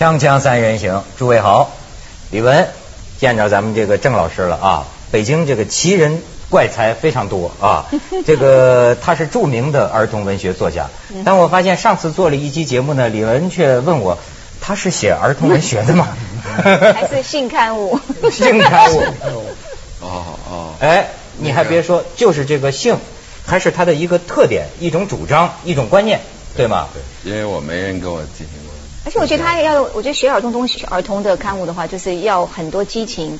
锵锵三人行，诸位好，李文见着咱们这个郑老师了啊！北京这个奇人怪才非常多啊，这个他是著名的儿童文学作家，但我发现上次做了一期节目呢，李文却问我他是写儿童文学的吗？还是性刊物？性刊物。哦哦，哎，你还别说，就是这个性，还是他的一个特点、一种主张、一种观念，对吗？对，因为我没人跟我进行过。而且我觉得他要，我觉得写儿童东西、儿童的刊物的话，就是要很多激情，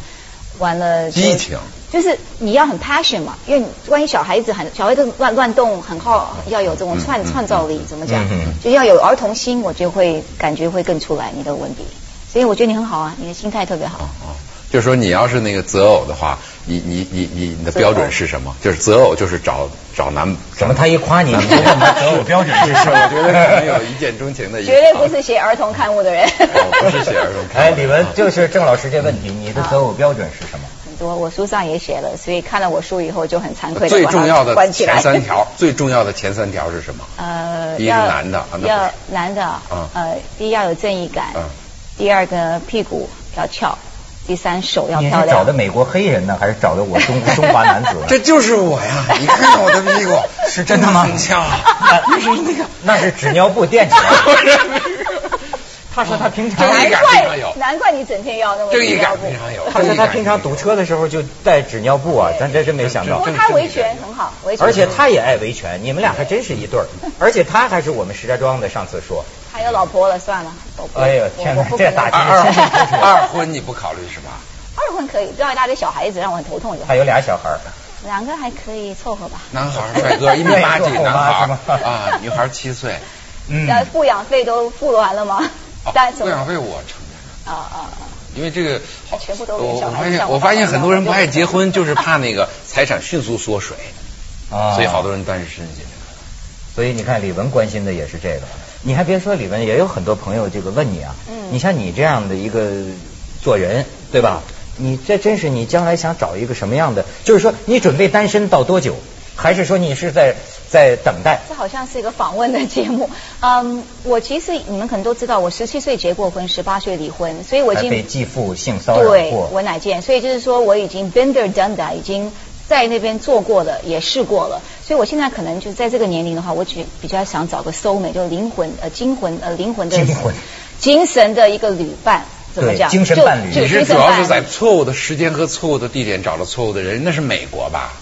完了激情，就是你要很 passion 嘛，因为关于小孩子很小孩子乱乱动，很好要有这种创创造力，怎么讲？嗯就要有儿童心，我就会感觉会更出来你的文笔。所以我觉得你很好啊，你的心态特别好。哦，就是说你要是那个择偶的话，你你你你你的标准是什么？就是择偶就是找找男什么？他一夸你，你就问他择偶标准是什么？我觉得可能有一见钟情的。绝对不是写儿童刊物的人。我不是写儿童刊物。哎，李文，就是郑老师这问题，你的择偶标准是什么？很多，我书上也写了，所以看了我书以后就很惭愧。最重要的前三条，最重要的前三条是什么？呃，第一个男的，要男的，呃，第一要有正义感。第二个屁股要翘，第三手要漂亮。你是找的美国黑人呢，还是找的我中中华男子？这就是我呀！你看看我的屁股，是真的吗？很翘，那是那个，那是纸尿布垫起来。他说他平常难怪难怪你整天要那么正义感非常有。他说他平常堵车的时候就带纸尿布啊，咱这真没想到。不过他维权很好，维权。而且他也爱维权，你们俩还真是一对儿。而且他还是我们石家庄的，上次说。还有老婆了，算了。哎呦天哪，这打击二二婚你不考虑是吧？二婚可以，不要一大堆小孩子让我很头痛。还有俩小孩两个还可以凑合吧。男孩帅哥一米八几，男孩 啊，女孩七岁。嗯。抚养费都付完了吗？抚养费我承担。啊啊啊！因为这个，全部都我我发现我发现很多人不爱结婚，就是怕那个财产迅速缩水啊，所以好多人单身去。所以你看，李文关心的也是这个。你还别说，里面也有很多朋友这个问你啊。嗯。你像你这样的一个做人，对吧？你这真是你将来想找一个什么样的？就是说，你准备单身到多久？还是说你是在在等待？这好像是一个访问的节目。嗯，我其实你们可能都知道，我十七岁结过婚，十八岁离婚，所以我已经被继父性骚扰过。我乃见，所以就是说我已经 been there done that，已经在那边做过的，也试过了。所以我现在可能就在这个年龄的话，我只比较想找个 soul mate，就灵魂呃精魂呃灵魂的精魂精神的一个旅伴，怎么讲？精神伴侣。你是主要是在错误的时间和错误的地点找了错误的人，那是美国吧？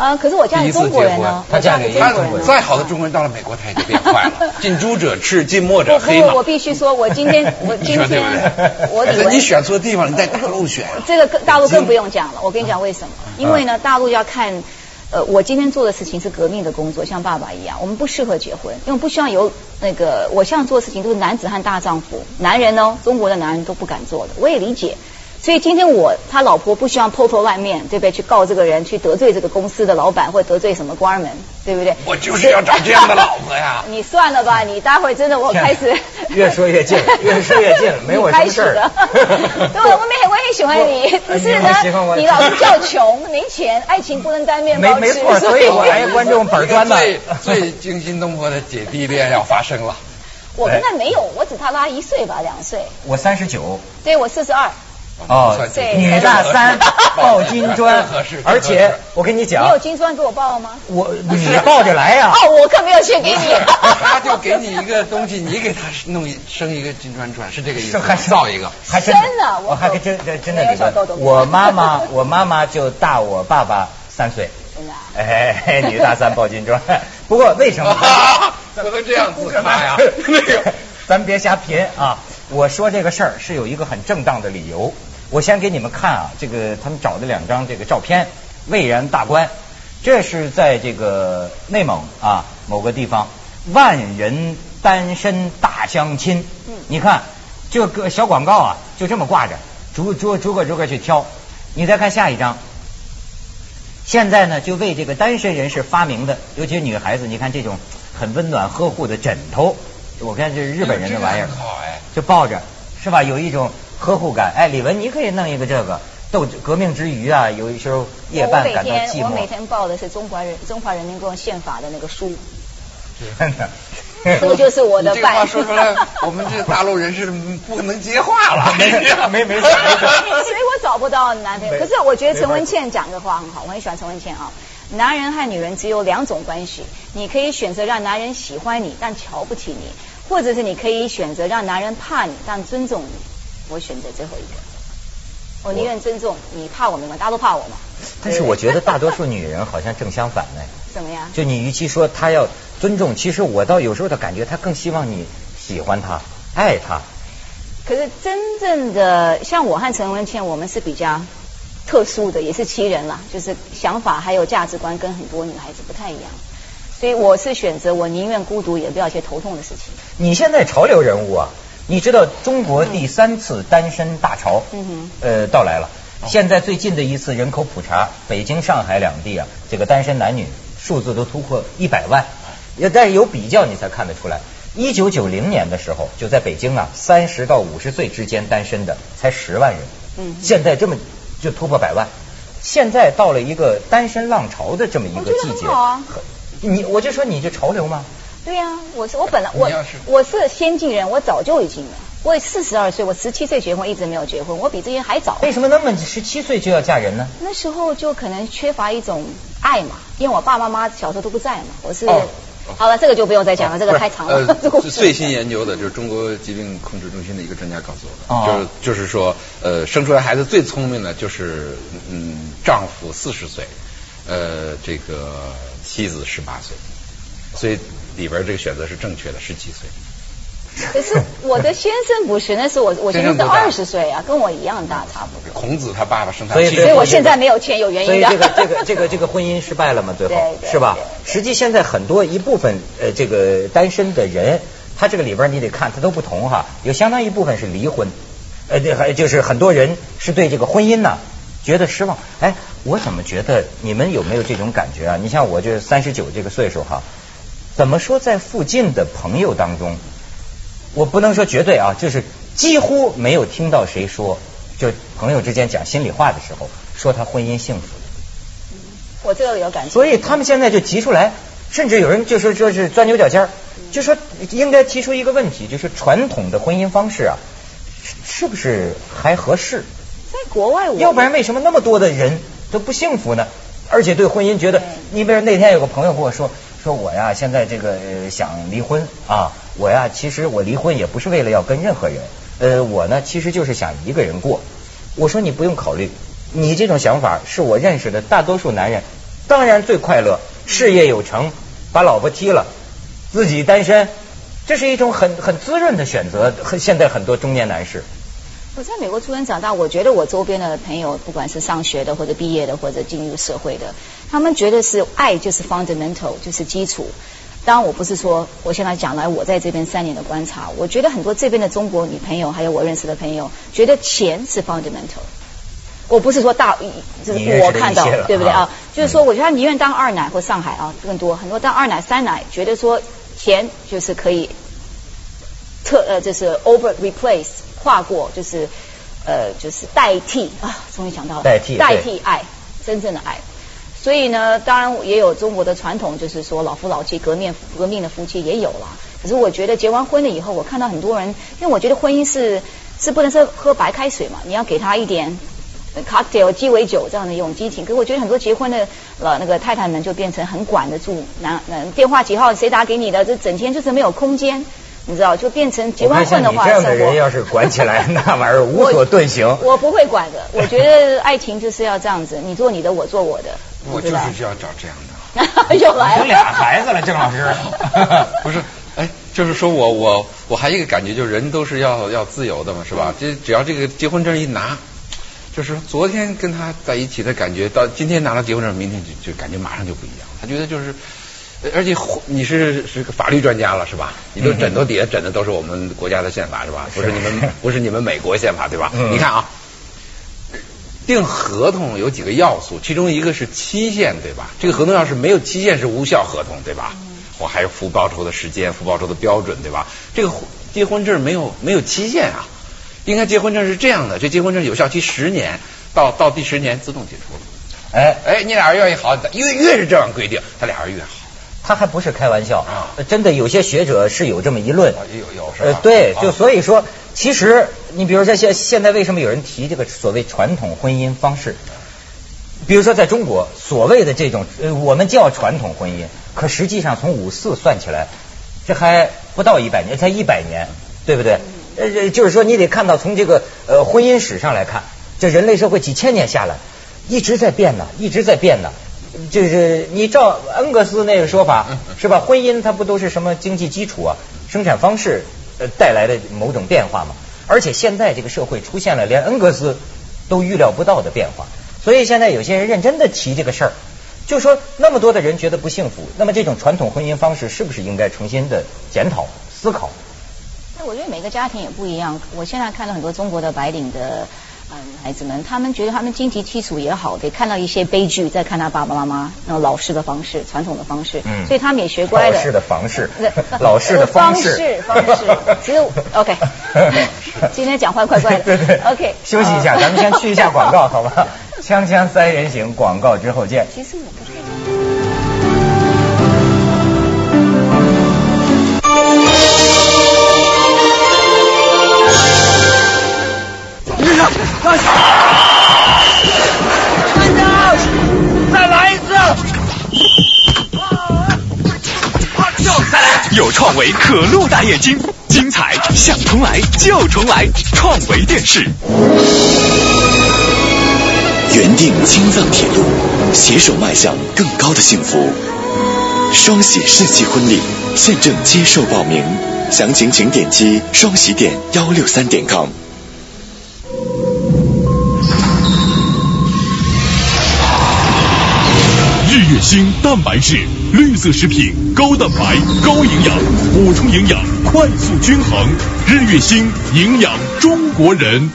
啊！可是我嫁给中国人呢，他嫁给中国人。再好的中国人到了美国，他也就变坏了。近朱者赤，近墨者黑嘛。我必须说，我今天我今天 我你选错地方，你在大陆选。这个大陆更不用讲了。我跟你讲为什么？因为呢，大陆要看呃，我今天做的事情是革命的工作，像爸爸一样，我们不适合结婚，因为不需要有那个我现在做的事情都是男子汉大丈夫，男人呢，中国的男人都不敢做的，我也理解。所以今天我他老婆不希望抛头露面，对不对？去告这个人，去得罪这个公司的老板，或得罪什么官们，对不对？我就是要找这样的老婆呀！你算了吧，你待会真的我开始越说越近，越说越近，没我什么事儿。对，我没我也喜欢你，只是呢，你老是叫穷，没钱，爱情不能当面包吃。没错，所以我来观众本专的最最惊心动魄的姐弟恋要发生了。我跟他没有，我只他拉一岁吧，两岁。我三十九。对，我四十二。哦，女大三抱金砖，而且我跟你讲，你有金砖给我抱吗？我你抱着来呀！哦，我可没有钱给你。他就给你一个东西，你给他弄一生一个金砖砖，是这个意思？还造一个？还真的？我还真真真的里边，我妈妈我妈妈就大我爸爸三岁。哎，女大三抱金砖。不过为什么？怎么这样子干嘛呀？那个，咱别瞎贫啊！我说这个事儿是有一个很正当的理由。我先给你们看啊，这个他们找的两张这个照片，蔚然大观，这是在这个内蒙啊某个地方，万人单身大相亲。嗯，你看，这个小广告啊，就这么挂着，逐逐逐个逐个去挑。你再看下一张，现在呢就为这个单身人士发明的，尤其是女孩子，你看这种很温暖呵护的枕头，我看这是日本人的玩意儿，就抱着，是吧？有一种。呵护感，哎，李文，你可以弄一个这个，斗革命之余啊，有一时候夜半感到寂寞。我每天报的是中华人中华人民共和国宪法的那个书。真的，这个就是我的这个话。说出来，我们这大陆人是不能接话了。没没没事 没事所以我找不到男朋友。可是我觉得陈文没茜讲的话很好，我很喜欢陈文茜啊。男人和女人只有两种关系，你可以选择让男人喜欢你，但瞧不起你，或者是你可以选择让男人怕你，但尊重你。我选择最后一个，我宁愿尊重你，怕我没关系，大家都怕我嘛。但是我觉得大多数女人好像正相反呢。怎么样？就你与其说她要尊重，其实我倒有时候的感觉，她更希望你喜欢她、爱她。可是真正的像我和陈文倩，我们是比较特殊的，也是奇人啦，就是想法还有价值观跟很多女孩子不太一样。所以我是选择我宁愿孤独，也不要一些头痛的事情。你现在潮流人物啊，你知道中国第三次单身大潮，嗯呃，到来了。现在最近的一次人口普查，北京、上海两地啊，这个单身男女数字都突破一百万。也但是有比较，你才看得出来。一九九零年的时候，就在北京啊，三十到五十岁之间单身的才十万人。嗯现在这么就突破百万。现在到了一个单身浪潮的这么一个季节，很好啊你我就说你这潮流吗？对呀、我是我本来我我是先进人，我早就已经了。我四十二岁，我十七岁结婚，一直没有结婚，我比这些还早。为什么那么十七岁就要嫁人呢？那时候就可能缺乏一种爱嘛，因为我爸爸妈妈小时候都不在嘛，我是。哦好了，这个就不用再讲了，这个太长了。最新研究的，就是中国疾病控制中心的一个专家告诉我的，哦就是就是说，呃，生出来孩子最聪明的就是嗯，丈夫四十岁，呃，这个妻子十八岁，所以里边这个选择是正确的，是几岁。可是我的先生不是，那是我我先生是二十岁啊，跟我一样大，差不多。孔子他爸爸生他所以所以我，现在没有钱，有原因的。所以这个这个这个这个婚姻失败了嘛？最后是吧？实际现在很多一部分呃这个单身的人，他这个里边你得看他都不同哈，有相当一部分是离婚，呃这还就是很多人是对这个婚姻呢觉得失望。哎，我怎么觉得你们有没有这种感觉啊？你像我这三十九这个岁数哈，怎么说在附近的朋友当中，我不能说绝对啊，就是几乎没有听到谁说，就朋友之间讲心里话的时候，说他婚姻幸福。我这个有感觉。所以他们现在就提出来，甚至有人就说说是钻牛角尖儿，就说应该提出一个问题，就是传统的婚姻方式啊，是是不是还合适？在国外我，要不然为什么那么多的人都不幸福呢？而且对婚姻觉得，你比如那天有个朋友跟我说，说我呀现在这个、想离婚啊，我呀其实我离婚也不是为了要跟任何人，呃我呢其实就是想一个人过。我说你不用考虑，你这种想法是我认识的大多数男人，当然最快乐，事业有成，把老婆踢了，自己单身，这是一种很很滋润的选择。很现在很多中年男士，我在美国出生长大，我觉得我周边的朋友，不管是上学的或者毕业的或者进入社会的，他们觉得是爱就是 fundamental，就是基础。当然，我不是说我现在讲来我在这边三年的观察，我觉得很多这边的中国女朋友，还有我认识的朋友，觉得钱是 fundamental。我不是说大，就是我看到对不对啊啊？就是说，我觉得他宁愿当二奶或上海啊更多，很多当二奶、三奶，觉得说钱就是可以特呃，就是 over replace 跨过，就是呃，就是代替啊，终于想到了代替代替爱，真正的爱。所以呢，当然也有中国的传统，就是说老夫老妻革命革命的夫妻也有了。可是我觉得结完婚了以后，我看到很多人，因为我觉得婚姻是是不能是喝白开水嘛，你要给他一点呃 cocktail 鸡尾酒这样的一种激情。可是我觉得很多结婚的呃那个太太们就变成很管得住男男电话几号谁打给你的，这整天就是没有空间。你知道，就变成结完婚的话，你这样的人要是管起来，那玩意儿无所遁形。我不会管的，我觉得爱情就是要这样子，你做你的，我做我的。我就是要找这样的。又来了。有俩孩子了，郑老师。不是，哎，就是说我我我还有一个感觉，就是人都是要要自由的嘛，是吧？这只要这个结婚证一拿，就是昨天跟他在一起的感觉，到今天拿了结婚证，明天就就感觉马上就不一样。他觉得就是，呃而且你是是个法律专家了，是吧？你都枕头底下枕的都是我们国家的宪法，是吧？不是你们 不是你们美国宪法，对吧？嗯你看啊。订合同有几个要素，其中一个是期限，对吧？这个合同要是没有期限是无效合同，对吧？我还有付报酬的时间、付报酬的标准，对吧？这个结婚证没有没有期限啊，应该结婚证是这样的，这结婚证有效期十年，到到第十年自动解除了。哎，哎，你俩人愿意好，越越是这样规定，他俩人越好。他还不是开玩笑真的有些学者是有这么一论。有有是吧？，呃对，啊就所以说，其实你比如说现现在为什么有人提这个所谓传统婚姻方式？比如说在中国，所谓的这种呃，我们叫传统婚姻，可实际上从五四算起来，这还不到一百年，才一百年，对不对？呃，这就是说你得看到从这个呃婚姻史上来看，这人类社会几千年下来，一直在变呢，一直在变呢。就是你照恩格斯那个说法嗯是吧？婚姻它不都是什么经济基础啊、生产方式呃带来的某种变化吗？而且现在这个社会出现了连恩格斯都预料不到的变化，所以现在有些人认真的提这个事儿，就说那么多的人觉得不幸福，那么这种传统婚姻方式是不是应该重新的检讨思考？那我觉得每个家庭也不一样。我现在看到很多中国的白领的嗯孩子们，他们觉得他们经济基础也好，得看到一些悲剧，再看他爸爸妈妈那种老式的方式、传统的方式，嗯所以他们也学乖了。老式的方式对 老式的方方式方式。其实 OK，今天讲话怪怪的。对对 OK，休息一下，呃咱们先去一下广告，好吧？锵锵三人行，广告之后见。其实我不太有创维可露大眼睛，精彩想重来就重来，创维电视。原定青藏铁路，携手迈向更高的幸福。双喜世纪婚礼现正接受报名，详情请点击双喜点幺六三点 com。日月星蛋白质，绿色食品，高蛋白、高营养，补充营养，快速均衡。日月星营养中国人。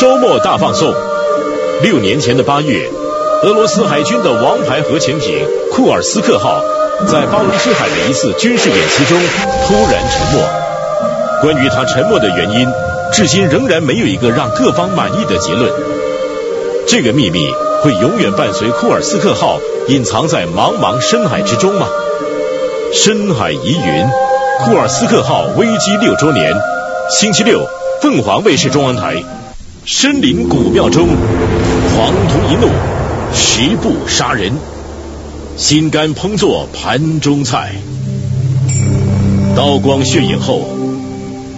周末大放送。六年前的八月，俄罗斯海军的王牌核潜艇库尔斯克号在巴伦支海的一次军事演习中突然沉没。关于它沉没的原因，至今仍然没有一个让各方满意的结论。这个秘密会永远伴随库尔斯克号隐藏在茫茫深海之中吗？深海疑云，库尔斯克号危机六周年，星期六，凤凰卫视中文台。深林古庙中，黄铜一怒，十步杀人，心肝烹作盘中菜。刀光血影后，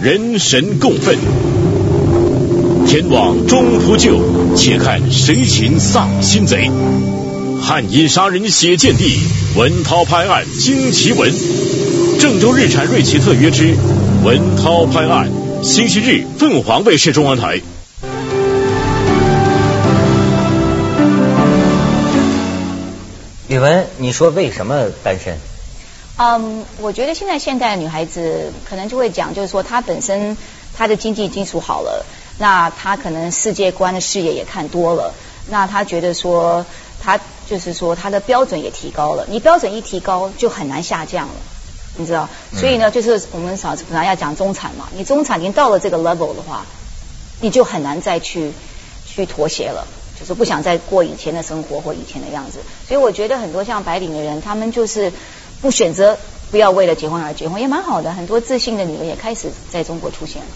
人神共愤。天网终扑救，且看谁擒丧心贼。汉阴杀人血溅地，文涛拍案惊奇闻。郑州日产瑞奇特约之文涛拍案，星期日凤凰卫视中文台。宇文，你说为什么单身？嗯，我觉得现在现代的女孩子可能就会讲，就是说她本身她的经济基础好了，那他可能世界观的视野也看多了，那他觉得说他就是说他的标准也提高了，你标准一提高就很难下降了。你知道，所以呢，就是我们常本来要讲中产嘛，你中产已经到了这个 level 的话，你就很难再去去妥协了，就是不想再过以前的生活或以前的样子。所以我觉得很多像白领的人，他们就是不选择不要为了结婚而结婚，也蛮好的。很多自信的女人也开始在中国出现了。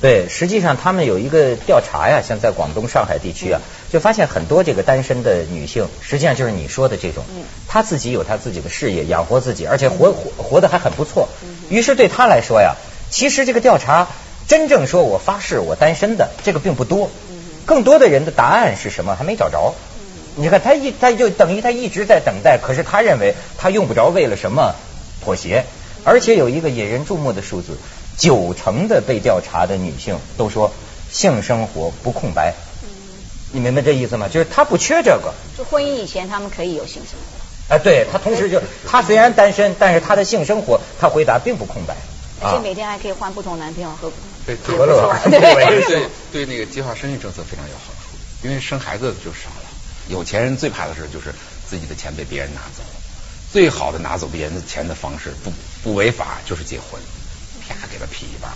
对，实际上他们有一个调查呀，像在广东、上海地区啊，就发现很多这个单身的女性，实际上就是你说的这种，她自己有她自己的事业，养活自己，而且活活活得还很不错。于是对她来说呀，其实这个调查真正说我发誓我单身的这个并不多，更多的人的答案是什么？还没找着。你看他一他就等于他一直在等待，可是他认为他用不着为了什么妥协，而且有一个引人注目的数字。九成的被调查的女性都说性生活不空白，你明白这意思吗？就是她不缺这个。就婚姻以前他们可以有性生活，哎，对她同时就她虽然单身，但是她的性生活，她回答并不空白。而且每天还可以换不同男朋友和对和乐对对对对，那个计划生育政策非常有好处，因为生孩子就少了。有钱人最怕的事就是自己的钱被别人拿走，最好的拿走别人的钱的方式不不违法就是结婚。啪给他劈一巴。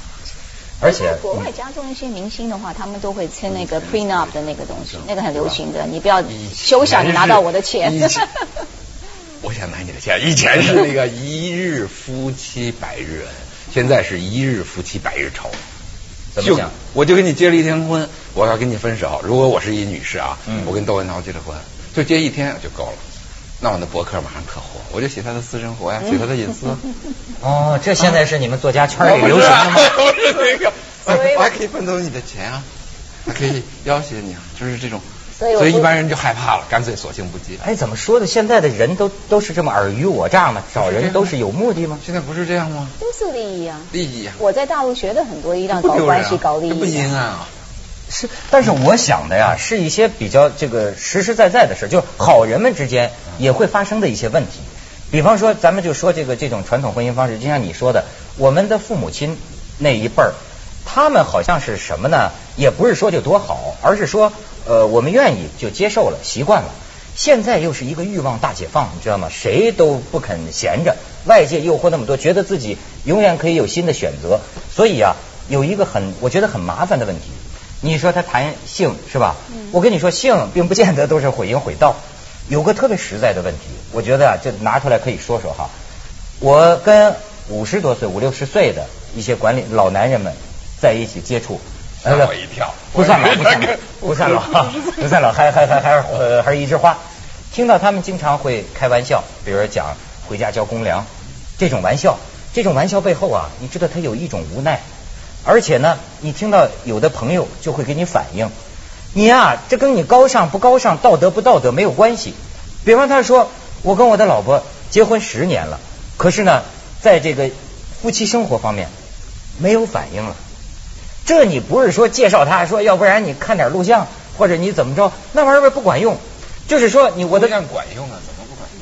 而且国外加重一些明星的话，他们都会签那个 prenup 的那个东西，那个很流行的。你不要休想你拿到我的钱。我想拿你的钱。以前是那个一日夫妻百日恩，现在是一日夫妻百日仇。就怎么讲？我就跟你结了一天婚，我要跟你分手。如果我是一女士啊，嗯我跟窦文涛结了婚，就结一天就够了。那我那博客马上特火，我就写他的私生活呀，写他的隐私。哦，这现在是你们作家圈里流行的吗？不是那个，所以我我还可以分走你的钱啊，还可以要挟你啊，就是这种。所以所以一般人就害怕了，干脆索性不接。哎，怎么说的？现在的人都都是这么尔虞我诈吗？找人都是有目的吗？现在不是这样吗？都是利益啊。利益啊，我在大陆学的很多，一定要不丢人啊搞关系、搞利这不益啊。阴暗啊。是，但是我想的呀，是一些比较这个实实在在的事，就是好人们之间也会发生的一些问题。比方说，咱们就说这个这种传统婚姻方式，就像你说的，我们的父母亲那一辈儿，他们好像是什么呢？也不是说就多好，而是说，呃，我们愿意就接受了，习惯了。现在又是一个欲望大解放，你知道吗？谁都不肯闲着，外界诱惑那么多，觉得自己永远可以有新的选择，所以啊，有一个很我觉得很麻烦的问题。你说他谈性是吧？我跟你说，性并不见得都是毁淫毁道，有个特别实在的问题，我觉得啊，这拿出来可以说说哈。我跟五十多岁、五六十岁的一些管理老男人们在一起接触，吓我一跳不算老，不算老那个，不算老，不算老，还还还还是呃还是一枝花。听到他们经常会开玩笑，比如说讲回家交公粮这种玩笑，这种玩笑背后啊，你知道他有一种无奈，而且呢，你听到有的朋友就会给你反映，你呀、这跟你高尚不高尚、道德不道德没有关系。比方他说，我跟我的老婆结婚十年了，可是呢，在这个夫妻生活方面没有反应了。这你不是说介绍他说，要不然你看点录像，或者你怎么着，那玩意儿不管用。就是说你我的这样管用啊？怎么不管用？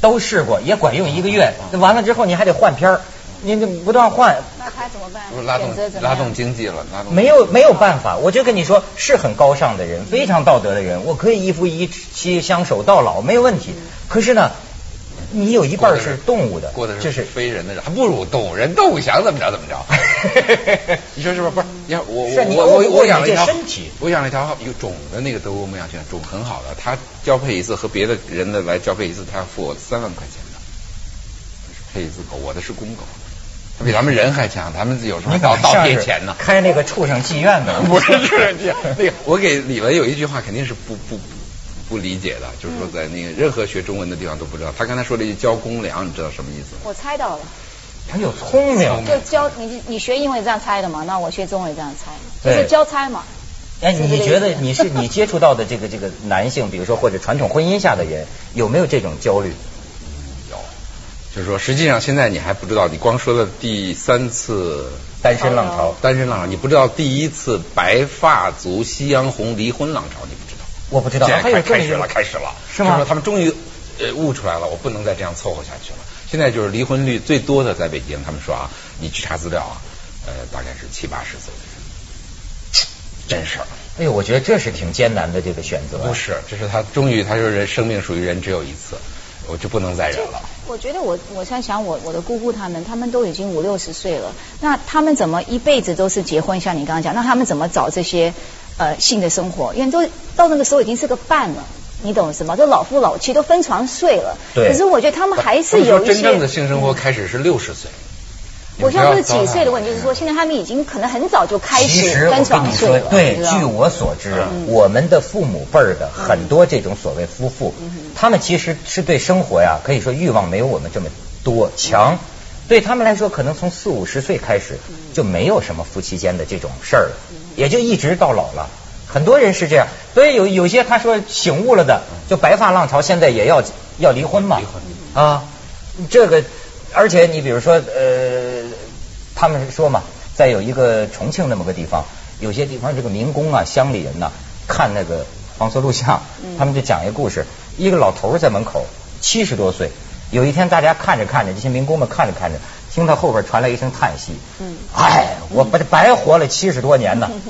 都试过，也管用一个月，完了之后你还得换片儿，你你不断换，那他怎么办？不是拉动拉动经济了，拉动没有没有办法。我就跟你说，是很高尚的人，非常道德的人，我可以一夫一妻相守到老，没有问题。可是呢，你有一半是动物的，过的是就是非人的人，还不如动物人，动物想怎么着怎么着。你说是不是？不是，你看我我我我我养了一条身体我养了一条有种的那个德国牧羊犬，种很好的，它交配一次和别的人的来交配一次，它要付我三万块钱的，配一次狗，我的是公狗，它比咱们人还强，咱们有时候你倒倒贴钱呢。开那个畜生妓院的，不是这样，那个我给李文有一句话肯定是不不不理解的，就是说在那个任何学中文的地方都不知道。他刚才说了一句交公粮，你知道什么意思吗？我猜到了，他有聪明。就交你你学英文这样猜的嘛？那我学中文也这样猜，就对是交差嘛。哎，你觉得你是你接触到的这个这个男性，比如说或者传统婚姻下的人，有没有这种焦虑？有，就是说实际上现在你还不知道，你光说了第三次单身浪潮，单身浪潮，你不知道第一次白发族夕阳红离婚浪潮，你不知道。我不知道，开开始了，开始了，是吗就是说他们终于呃悟出来了，我不能再这样凑合下去了。现在就是离婚率最多的在北京，他们说啊，你去查资料啊，呃，大概是七八十岁的人，真事儿。哎呦，我觉得这是挺艰难的这个选择。不是，这是他终于他说人生命属于人只有一次，我就不能再忍了。我觉得我我在想我我的姑姑他们，他们都已经五六十岁了，那他们怎么一辈子都是结婚？像你刚刚讲，那他们怎么找这些呃性的生活？因为都到那个时候已经是个伴了。你懂什么？都老夫老妻，都分床睡了。对可是我觉得他们还是有一些。真正的性生活开始是六十岁。我现在不是几岁的问题，就是说现在他们已经可能很早就开始分实我跟你。对，据我所知，嗯我们的父母辈儿的很多这种所谓夫妇，嗯他们其实是对生活呀，可以说欲望没有我们这么多强。对他们来说，可能从四五十岁开始就没有什么夫妻间的这种事儿了，也就一直到老了。很多人是这样，所以有有些他说醒悟了的，就白发浪潮，现在也要要离婚嘛。离婚啊，这个，而且你比如说，呃，他们说嘛，在有一个重庆那么个地方，有些地方这个民工啊、乡里人呐、看那个黄色录像，他们就讲一个故事，一个老头儿在门口，七十多岁，有一天大家看着看着，这些民工们看着看着，听到后边传来一声叹息，嗯哎，我白白活了七十多年呢。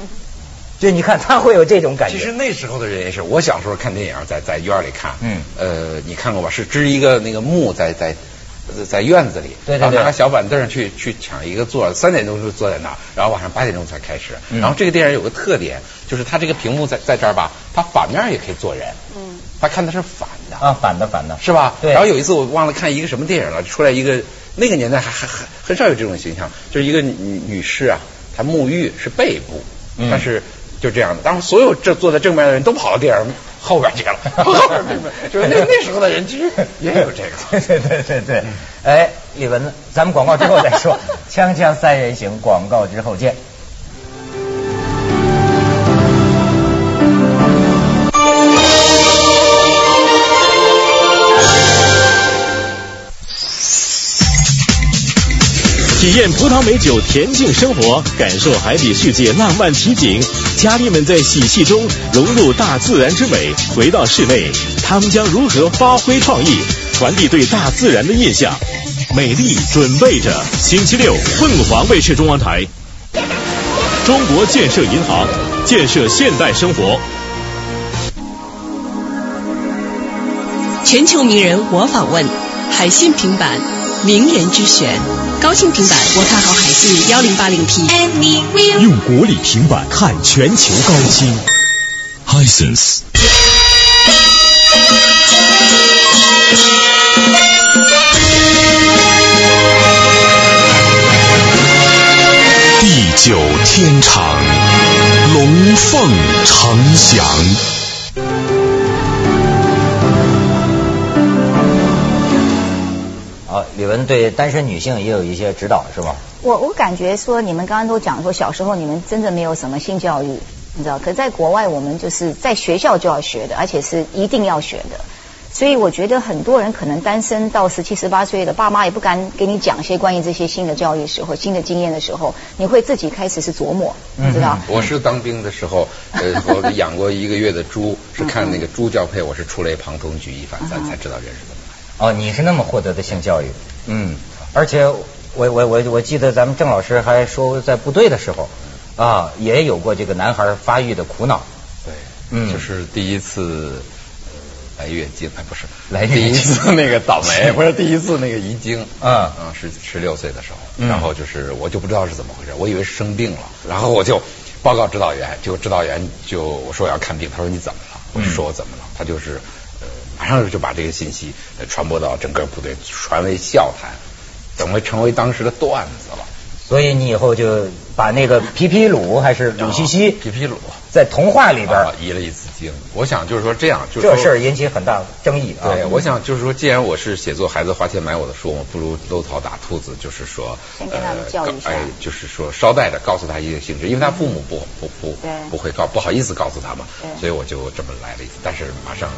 就你看他会有这种感觉。其实那时候的人也是，我小时候看电影，在在院里看，嗯呃，你看过吧？是支一个那个木在在在院子里，对对对然后拿个小板凳去去抢一个座，三点钟就坐在那儿，然后晚上八点钟才开始。嗯然后这个电影有个特点，就是它这个屏幕在在这儿吧，它反面也可以坐人，嗯，他看的是反的。啊，反的反的，是吧？对然后有一次我忘了看一个什么电影了，出来一个那个年代还还很很少有这种形象，就是一个女女士啊，她沐浴是背部，嗯但是就这样的。当时所有这坐在正面的人都跑到电影后边去了，后边就是那 那时候的人其实也有这个。对对对对对，哎，李文子？咱们广告之后再说，锵锵三人行，广告之后见。体验葡萄美酒恬静生活，感受海底世界浪漫奇景。佳丽们在喜气中融入大自然之美，回到室内，他们将如何发挥创意，传递对大自然的印象？美丽准备着，星期六凤凰卫视中央台。中国建设银行，建设现代生活。全球名人我访问，海信平板，名人之选，高清平板，我看好海信幺零八零 P。用国礼平板看全球高清。Hisense。地久天长，龙凤呈祥。李文对单身女性也有一些指导，是吧？我我感觉说，你们刚刚都讲说，小时候你们真的没有什么性教育，你知道？可在国外，我们就是在学校就要学的，而且是一定要学的。所以我觉得很多人可能单身到十七、十八岁的，爸妈也不敢给你讲一些关于这些新的教育时候、新的经验的时候，你会自己开始是琢磨，你知道？我是当兵的时候，呃，我养过一个月的猪，是看那个猪交配，我是触类旁通，举一反三，才知道人是怎么来的。哦，你是那么获得的性教育，嗯，而且我我我我记得咱们郑老师还说，在部队的时候啊，也有过这个男孩发育的苦恼，对，嗯。就是第一次呃来月经，哎，不是来月经第一次那个倒霉，不是第一次那个遗精，嗯。嗯，十十六岁的时候，嗯。然后就是我就不知道是怎么回事，我以为是生病了，然后我就报告指导员，结果指导员就我说我要看病，他说你怎么了？我嗯。说我怎么了？他就是呃马上就把这个信息呃传播到整个部队，传为笑谈，等为成为当时的段子了。所以你以后就把那个皮皮鲁还是鲁西西皮皮鲁在童话里边啊，移了一次经。我想就是说这样，就是说这事儿引起很大争议啊。对，我想就是说，既然我是写作孩子花钱买我的书，我不如搂草打兔子，就是说，先跟他们教育一下哎，就是说捎带着告诉他一个性质，因为他父母不不不不会告不好意思告诉他嘛，所以我就这么来了一次，但是马上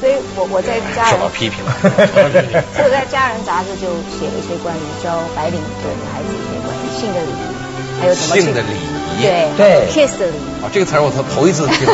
所以我我在家人受到批评了。所以我在家人杂志就写了一些关于教白领的女孩子一些关于性的礼仪，还有什么性的礼仪对对 kiss 的礼仪。啊，这个词儿我头头一次听。